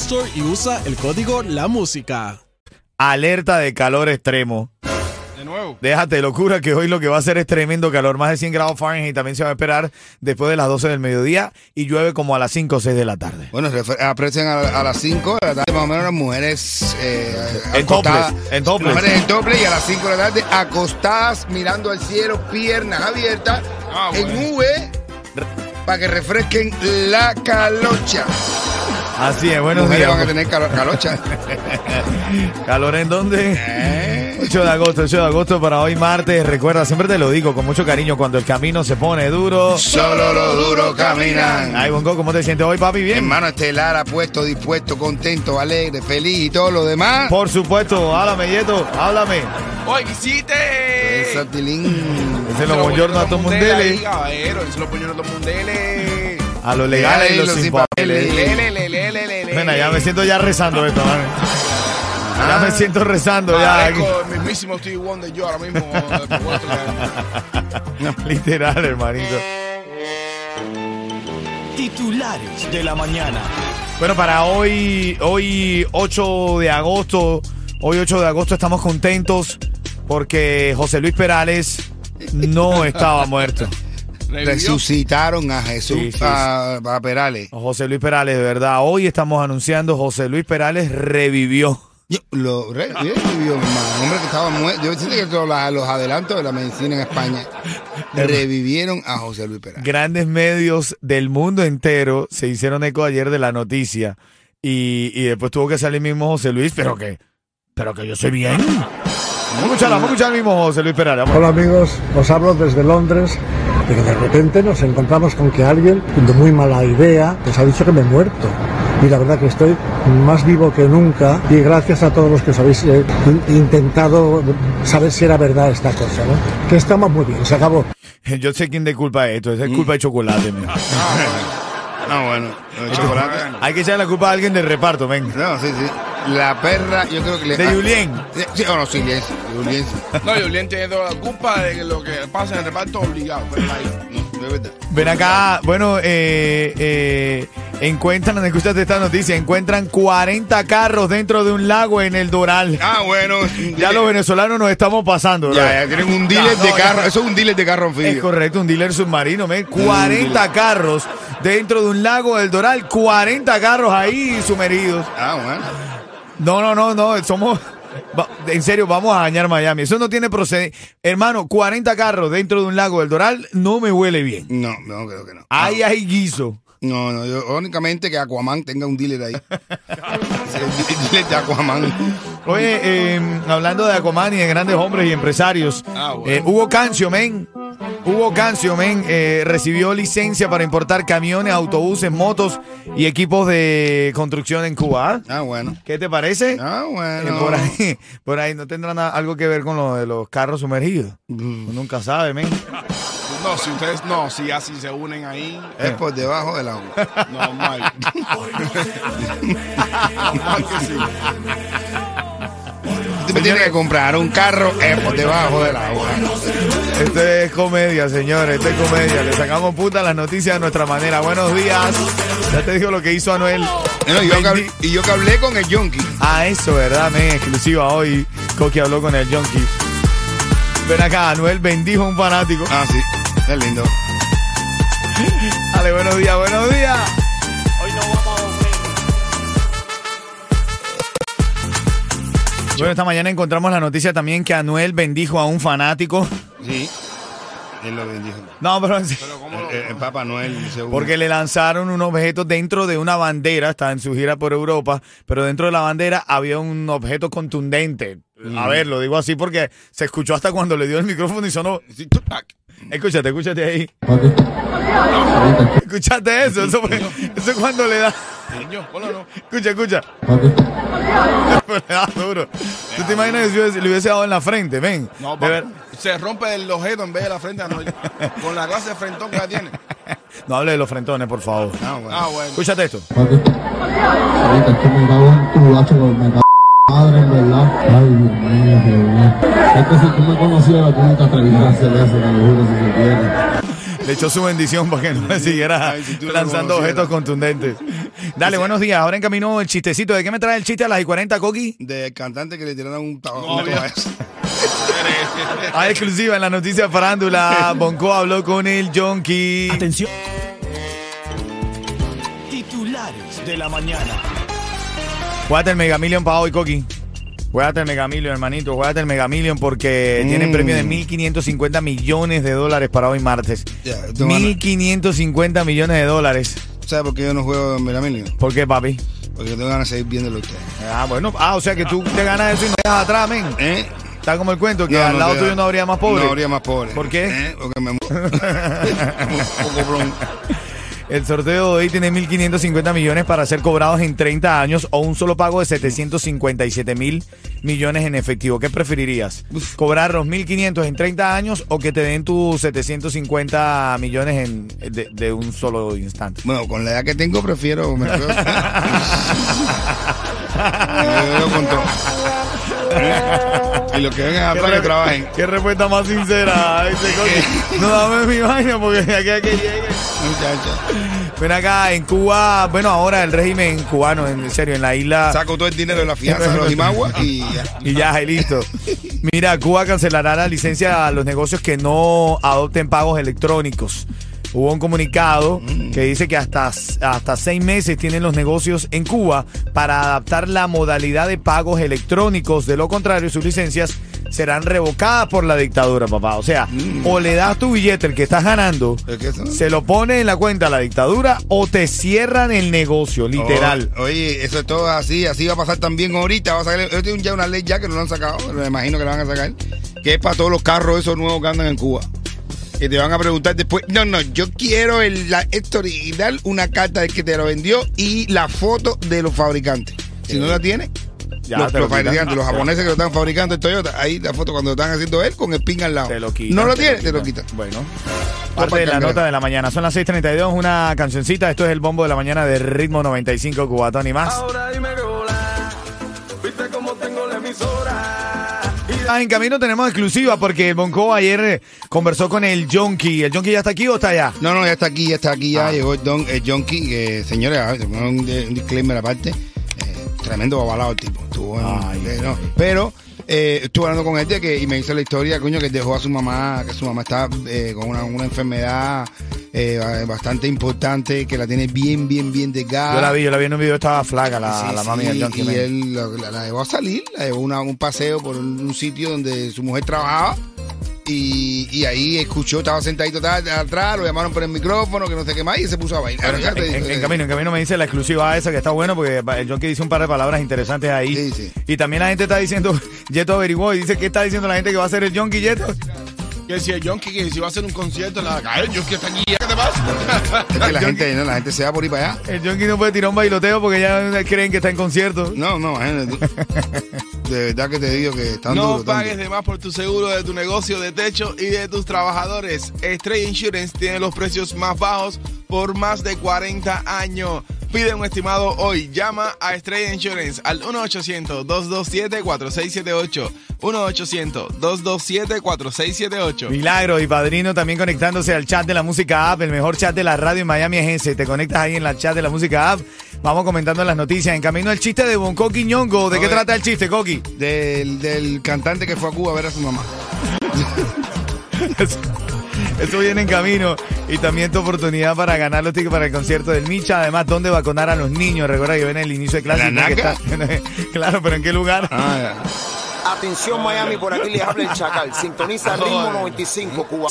Store y usa el código La Música. Alerta de calor extremo. De nuevo. Déjate locura que hoy lo que va a hacer es tremendo calor, más de 100 grados Fahrenheit también se va a esperar después de las 12 del mediodía y llueve como a las 5 o 6 de la tarde. Bueno, refer- aprecian a, a las 5 de la tarde, más o menos las mujeres eh, En acostadas. topless, en topless. Mujeres en doble y a las 5 de la tarde acostadas mirando al cielo, piernas abiertas, Ah, bueno. en V, para que refresquen la calocha. Así es, buenos mujeres días. van a tener calo- calocha. ¿Calor en dónde? Eh, 8 de agosto, 8 de agosto para hoy martes. Recuerda, siempre te lo digo con mucho cariño, cuando el camino se pone duro. Solo los duros caminan. Ay, Bongo, ¿cómo te sientes hoy, papi? Bien. Hermano estelar, apuesto, dispuesto, contento, alegre, feliz y todo lo demás. Por supuesto, háblame, Yeto, háblame. ¡Oye, quisiste! Esa tilín. Ese es lo buongiorno a todo Mundele. Caballero, ese es lo buongiorno a todo mundele. a los legales y los sin papeles. Ya me siento ya rezando esto, man. Ya Ah. me siento rezando ya. el mismísimo Stevie Wonder yo ahora mismo. eh, Literal, hermanito. Titulares de la mañana. Bueno, para hoy, hoy 8 de agosto, hoy 8 de agosto estamos contentos porque José Luis Perales no estaba muerto. Revivió. Resucitaron a Jesús, Sí, sí, a, a Perales. José Luis Perales, de verdad. Hoy estamos anunciando José Luis Perales revivió. Yo, lo re- revivió, mi hermano. Un hombre que estaba muerto. Yo siento que todos los, los adelantos de la medicina en España revivieron a José Luis Perales. Grandes medios del mundo entero se hicieron eco ayer de la noticia y, y después tuvo que salir mismo José Luis, pero que, pero que yo soy bien. Vamos a escuchar, vamos a escuchar al mismo José Luis Perales. Hola amigos, os hablo desde Londres, pero de repente nos encontramos con que alguien de muy mala idea nos ha dicho que me he muerto. Y la verdad que estoy más vivo que nunca y gracias a todos los que os habéis eh, in- intentado saber si era verdad esta cosa, ¿no? Que estamos muy bien, se acabó. Yo sé quién de culpa es esto, es culpa de chocolate. Ah, bueno. El chocolate. Hay que echarle la culpa a alguien del reparto, ven. No, sí, sí. La perra, yo creo que le. De Julien. Sí, sí, oh, no, sí, Julien. Julien. No, Julián tiene toda la culpa de que lo que pasa en el reparto obligado. Pero ahí. No, de verdad. Ven acá, bueno, eh, eh, encuentran, escuchaste esta noticia, encuentran 40 carros dentro de un lago en el Doral. Ah, bueno. Ya los venezolanos nos estamos pasando. Ya, ¿verdad? ya tienen un dealer Ya, de no, carro. ya. Eso es un dealer de carro Es anfibio. correcto, un dealer submarino, men. 40 carros dentro de un lago del Doral, 40 carros ahí sumergidos. Ah, bueno. No, no, no, no, somos... En serio, vamos a dañar Miami. Eso no tiene procedencia. Hermano, 40 carros dentro de un lago del Doral no me huele bien. No, no, creo que no. Ahí hay guiso. No, no, yo, únicamente que Aquaman tenga un dealer ahí. El dealer de Aquaman. Oye, eh, hablando de Aquaman y de grandes hombres y empresarios, Ah, bueno. eh, Hugo Cancio, men. Hugo Cancio, men, eh, recibió licencia para importar camiones, autobuses, motos y equipos de construcción en Cuba. ¿ah? Ah, bueno. ¿Qué te parece? Ah, Eh, bueno. por, ahí, por ahí no tendrá nada- algo que ver con lo de los carros sumergidos. Mm. Nunca sabe, men. No, si ustedes no, si así se unen ahí, Es por debajo del agua. normal. normal que sí. Tienes que comprar un carro por debajo del agua. Esto es comedia, señores. Esto es comedia. Le sacamos puta las noticias de nuestra manera. Buenos días. Ya te digo lo que hizo Anuel. No, y, yo que, hablé- y yo que hablé con el Yonki. Ah, eso, ¿verdad, men? Exclusiva hoy. Coqui habló con el Junkie. Ven acá, Anuel bendijo a un fanático. Ah, sí. Es lindo. Dale, buenos días, buenos días. Bueno, esta mañana encontramos la noticia también que Anuel bendijo a un fanático. Sí. Él lo bendijo. No, pero El, el- el Papa Noel segundo. porque le lanzaron un objeto dentro de una bandera, está en su gira por Europa, pero dentro de la bandera había un objeto contundente. A ver, lo digo así porque se escuchó hasta cuando le dio el micrófono y sonó. Escúchate, escúchate ahí. Escúchate eso, eso, fue- eso es cuando le da. Niño, ponlo, no. Escucha, escucha. Pero le da duro. ¿Tú te imaginas que si hubiese- le hubiese dado en la frente? Ven. No, De ver- se rompe el objeto en vez de la frente. no, con la clase de frentón que tiene. No hable de los frentones, por favor. Ah, bueno. Ah. Escúchate esto. Ahorita es que me cago en tu hacho, me cago en madre, en verdad. Ay, Dios mío, mío. Es que si tú me conocieras, tú nunca te atreverías a hacer eso, te lo juro, si se quiere. Le echó su bendición para que no le siguiera Ay, si tú lo lanzando conocieras. objetos contundentes. Dale, buenos días. Ahora en camino el chistecito. ¿De qué me trae el chiste a las y 40, Coqui? Del cantante que le tiraron un tabaco. Ah, exclusiva en la noticia farándula. Bonco habló con el Jonky. Atención. Titulares de la mañana. Juegate el Mega Million para hoy, Coqui. Juegate el Mega Million, hermanito. Juegate el Mega Million porque Mm. tienen premio de 1.550 millones de dólares para hoy martes. A- 1.550 millones de dólares. ¿Sabes por qué yo no juego en Meramilio? ¿Por qué, papi? Porque tengo ganas de seguir viéndolo a ustedes. Ah, bueno. Ah, o sea que tú te ganas eso y no dejas atrás, men. ¿Eh? Está como el cuento que No, al no lado tuyo no habría más pobre. No habría más pobre. ¿Por qué? ¿Eh? Porque me un poco. El sorteo de hoy tiene 1.550 millones para ser cobrados en 30 años o un solo pago de 757 mil millones en efectivo. ¿Qué preferirías? ¿Cobrar los 1.500 en 30 años o que te den tus 750 millones en, de, de un solo instante? Bueno, con la edad que tengo prefiero. Me con todo. Y los que vengan atrás que re- trabajen. qué respuesta más sincera. coño. no dame mi vaina porque aquí a que llegue. Muchacha. Ven acá, en Cuba, bueno, ahora el régimen cubano, en serio, en la isla... Saco todo el dinero de la fianza de los Imagua y ya. Y ya, y listo. Mira, Cuba cancelará la licencia a los negocios que no adopten pagos electrónicos. Hubo un comunicado que dice que hasta, hasta seis meses tienen los negocios en Cuba para adaptar la modalidad de pagos electrónicos. De lo contrario, sus licencias serán revocadas por la dictadura, papá. O sea, o le das tu billete, el que estás ganando, se lo pone en la cuenta a la dictadura o te cierran el negocio, literal. O- Oye, eso es todo así, así va a pasar también ahorita. Va a sacar, yo tengo ya una ley ya que no lo han sacado, me imagino que la van a sacar, que es para todos los carros esos nuevos que andan en Cuba. Que te van a preguntar después, no, no, yo quiero el, la, esto original, una carta del que te lo vendió y la foto de los fabricantes. Si no la tiene, Ya los, te lo los fabricantes, los japoneses que lo están fabricando en Toyota, ahí la foto cuando lo están haciendo él con el pin al lado. Te lo quitan. no lo tiene, te lo quitan. Bueno. Parte de la cangrejo. nota de la mañana. Son las 6:32, una cancioncita. Esto es el bombo de la mañana de ritmo 95 Cubatón y más. Ah, en camino tenemos exclusiva porque el Bonco ayer eh, conversó con el Jonky. ¿El Jonky ya está aquí o está allá? No, no, ya está aquí, ya está aquí, ya Ah. llegó el don, el Jonky, que señores, a ver, un, un disclaimer aparte, eh, tremendo babalado el tipo, estuvo en- Ay, eh, no, pero eh, estuve hablando con él de que, y me hizo la historia, coño, que dejó a su mamá, que su mamá está eh, con una, una enfermedad eh, bastante importante, que la tiene bien, bien, bien delgada. Yo la vi, yo la vi en un video, estaba flaca la, Sí, la sí, mami del Jonky. y él la, la- la llevó a salir, la llevó a un paseo por un, un sitio donde su mujer trabajaba. Y, y ahí escuchó, estaba sentadito atrás, lo llamaron por el micrófono, que no sé qué más, y se puso a bailar. En, eh, camino, en camino me dice la exclusiva esa que está bueno porque el Jonky dice un par de palabras interesantes ahí. Sí, sí. Y también la gente está diciendo, Yeto averiguó y dice, ¿qué está diciendo la gente que va a hacer el Jonky Yeto? Que si el Yonki, que si va a hacer un concierto, la cae el Yonki está aquí, ¿qué te pasa? Es que la gente, no, la gente se va por ir para allá. El Jonky no puede tirar un bailoteo porque ya creen que está en concierto. No, no, imagínate. De verdad que te digo que están No pagues duros. de más por tu seguro de tu negocio de techo y de tus trabajadores. Stray Insurance tiene los precios más bajos por más de 40 años. Pide un estimado hoy. Llama a Estrella Insurance al 1-800-227-4678. 1-800-227-4678. Milagro y Padrino también conectándose al chat de la música app, el mejor chat de la radio en Miami es ese. Te conectas ahí en la chat de la música app. Vamos comentando las noticias. En camino el chiste de Bonco Quiñongo. ¿De qué trata el chiste, Coqui? Del, del cantante que fue a Cuba a ver a su mamá. Eso, viene en camino. Y también tu oportunidad para ganar los tickets para el concierto del Micha. Además, ¿dónde vacunar a los niños? Recuerda que viene el inicio de clase. ¿La naca? claro, pero ¿en qué lugar? Ah, Atención Miami, por aquí les habla el Chacal. Sintoniza ritmo 95 Cuba.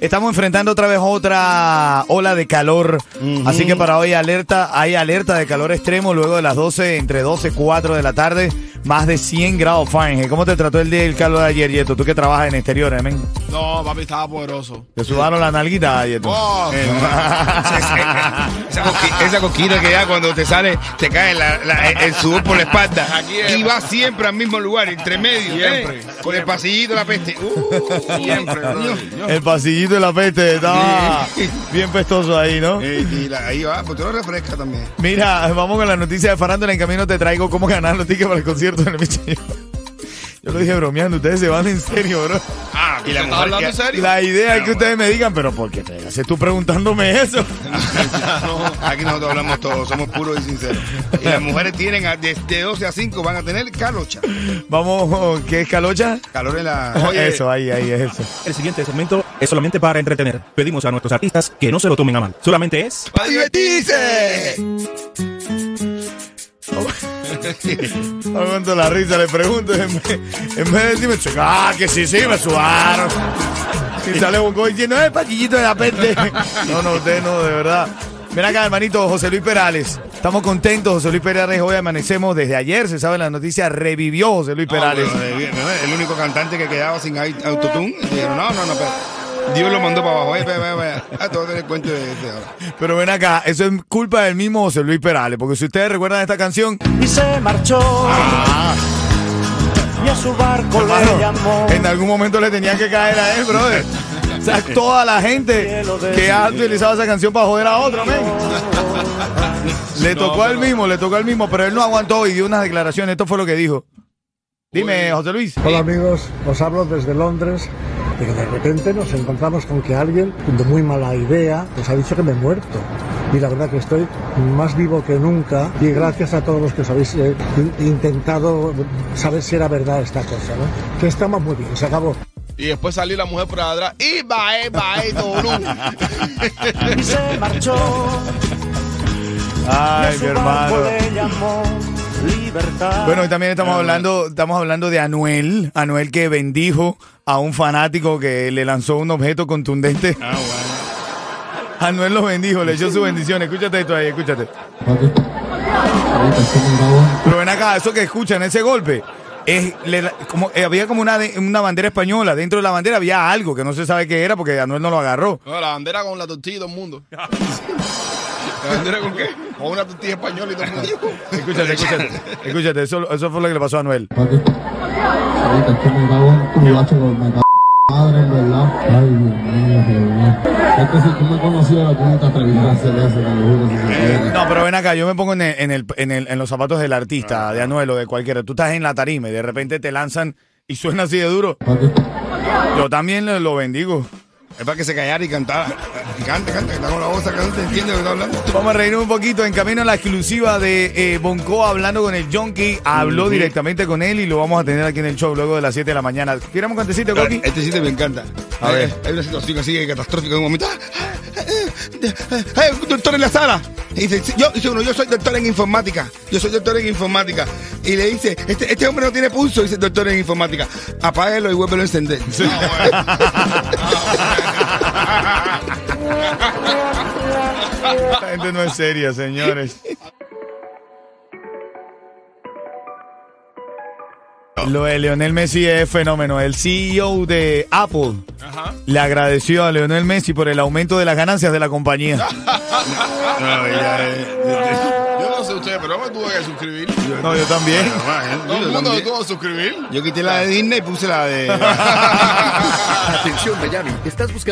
Estamos enfrentando otra vez otra ola de calor. Así que para hoy alerta, hay alerta de calor extremo luego de las 12, entre 12 y 4 de la tarde. Más de 100 grados Fahrenheit. ¿Cómo te trató el día del calor ayer, Yeto? Tú que trabajas en exteriores, men. No, papi, estaba poderoso. Te sudaron la nalguita, Yeto. Oh, esa, coqui- esa coquita que da cuando te sale, te cae la- la- el sudor por la espalda. Y va siempre al mismo lugar, entre medio. Siempre, ¿eh? Con el pasillito de la peste. Uh, Siempre, brother. El pasillito de la peste estaba bien pestoso ahí, ¿no? Eh, y la- ahí va, pues tú lo refrescas también. Mira, vamos con la noticia de Farándula. En camino te traigo cómo ganar los tickets para el concierto Yo lo dije bromeando, ustedes se van en serio, bro. Ah, Y la ¿te mujer hablando que- en serio? La idea es que ustedes me digan, pero ¿por qué te haces tú preguntándome eso? No, aquí nosotros hablamos todos, somos puros y sinceros. Y las mujeres tienen a- de, de 12 a 5 van a tener calocha. Vamos, ¿qué es calocha? Calor en la. eso, ahí, ahí es eso. El siguiente segmento es solamente para entretener. Pedimos a nuestros artistas que no se lo tomen a mal. Solamente es ¡Para divertirse! Aguanto la risa, le pregunto. En vez, en vez de decirme, "Chica, ah, que sí, sí, me sudaron. Y sale Bonco diciendo, ¡eh, paquillito de la peste! No, no, usted no, de verdad. Ven acá, hermanito, José Luis Perales. Estamos contentos, José Luis Perales. Hoy amanecemos desde ayer, se sabe la noticia, revivió José Luis Perales. Ah, bueno, bien, el único cantante que quedaba sin au- autotune. Dijeron, no, no, no, pero Dios lo mandó para abajo. Eh, ve, ve, ve. Ah, te voy a tener cuento de ese ahora. Pero ven acá, eso es culpa del mismo José Luis Perales, porque si ustedes recuerdan esta canción, Y se marchó. Y a su barco hermano, le llamó. en algún momento le tenía que caer a él, brother. O sea, toda la gente que ha utilizado esa canción para joder a otro, men. Le tocó al mismo, le tocó al mismo, pero él no aguantó y dio unas declaraciones. Esto fue lo que dijo. Dime, José Luis. Hola amigos, os hablo desde Londres. De que de repente nos encontramos con que alguien, de muy mala idea, nos ha dicho que me he muerto. Y la verdad que estoy más vivo que nunca. Y gracias a todos los que os habéis eh, in- intentado saber si era verdad esta cosa, ¿no? Que estamos muy bien, se acabó. Y después salió la mujer por atrás. Y va, eh, va, eh. Y se marchó. Ay, mi hermano. Libertad. Bueno, y también estamos hablando, estamos hablando de Anuel, Anuel que bendijo a un fanático que le lanzó un objeto contundente. Ah, bueno. Anuel lo bendijo, le echó su bendición. Escúchate esto ahí, escúchate. Pero ven acá, eso que escuchan, ese golpe, es, le- como, eh, había como una, de- una bandera española. Dentro de la bandera había algo que no se sabe qué era porque Anuel no lo agarró. No, la bandera con la tortilla y todo el mundo. ¿La bandera con qué? Con una tortilla española y todo el mundo. Escúchate, escúchate. Escúchate, eso, eso fue lo que le pasó a Anuel. En madre, verdad. Ay, Dios mío. Es que si tú me conocieras, tú no te atreverías a hacer eso, te lo juro, si se quiere. No, pero ven acá, yo me pongo en, el- en, el, en, el- en los zapatos del artista, de Anuel o de cualquiera. Tú estás en la tarima y de repente te lanzan y suena así de duro. Yo también lo, lo bendigo. Es para que se callara y cantara. Canta, canta, que está con la voz acá, no te entiende lo que está hablando. Vamos a reírnos un poquito. En camino a la exclusiva de eh, Bonco hablando con el Junkie. Habló directamente con él y lo vamos a tener aquí en el show luego de las 7 de la mañana. ¿Quieres un cantecito, Coqui? Este sitio me encanta. A Hay- ver. Hay una situación así catastrófica en un momento. ¡Ah! ¡Hay un doctor en la sala! Y dice, yo, dice uno, yo soy doctor en informática. Yo soy doctor en informática. Y le dice, este, este hombre no tiene pulso, dice doctor en informática. Apáguelo y vuélvelo a encender. La gente no es seria, señores. Lo de Leonel Messi es fenómeno. El CEO de Apple Ajá. le agradeció a Leonel Messi por el aumento de las ganancias de la compañía. No, ya, eh, Yo no sé ustedes, pero me tuve que suscribir. No, yo también. Todo el yo mundo tuvo que suscribir. Yo quité la de Disney y puse la de... Atención Miami, ¿estás buscando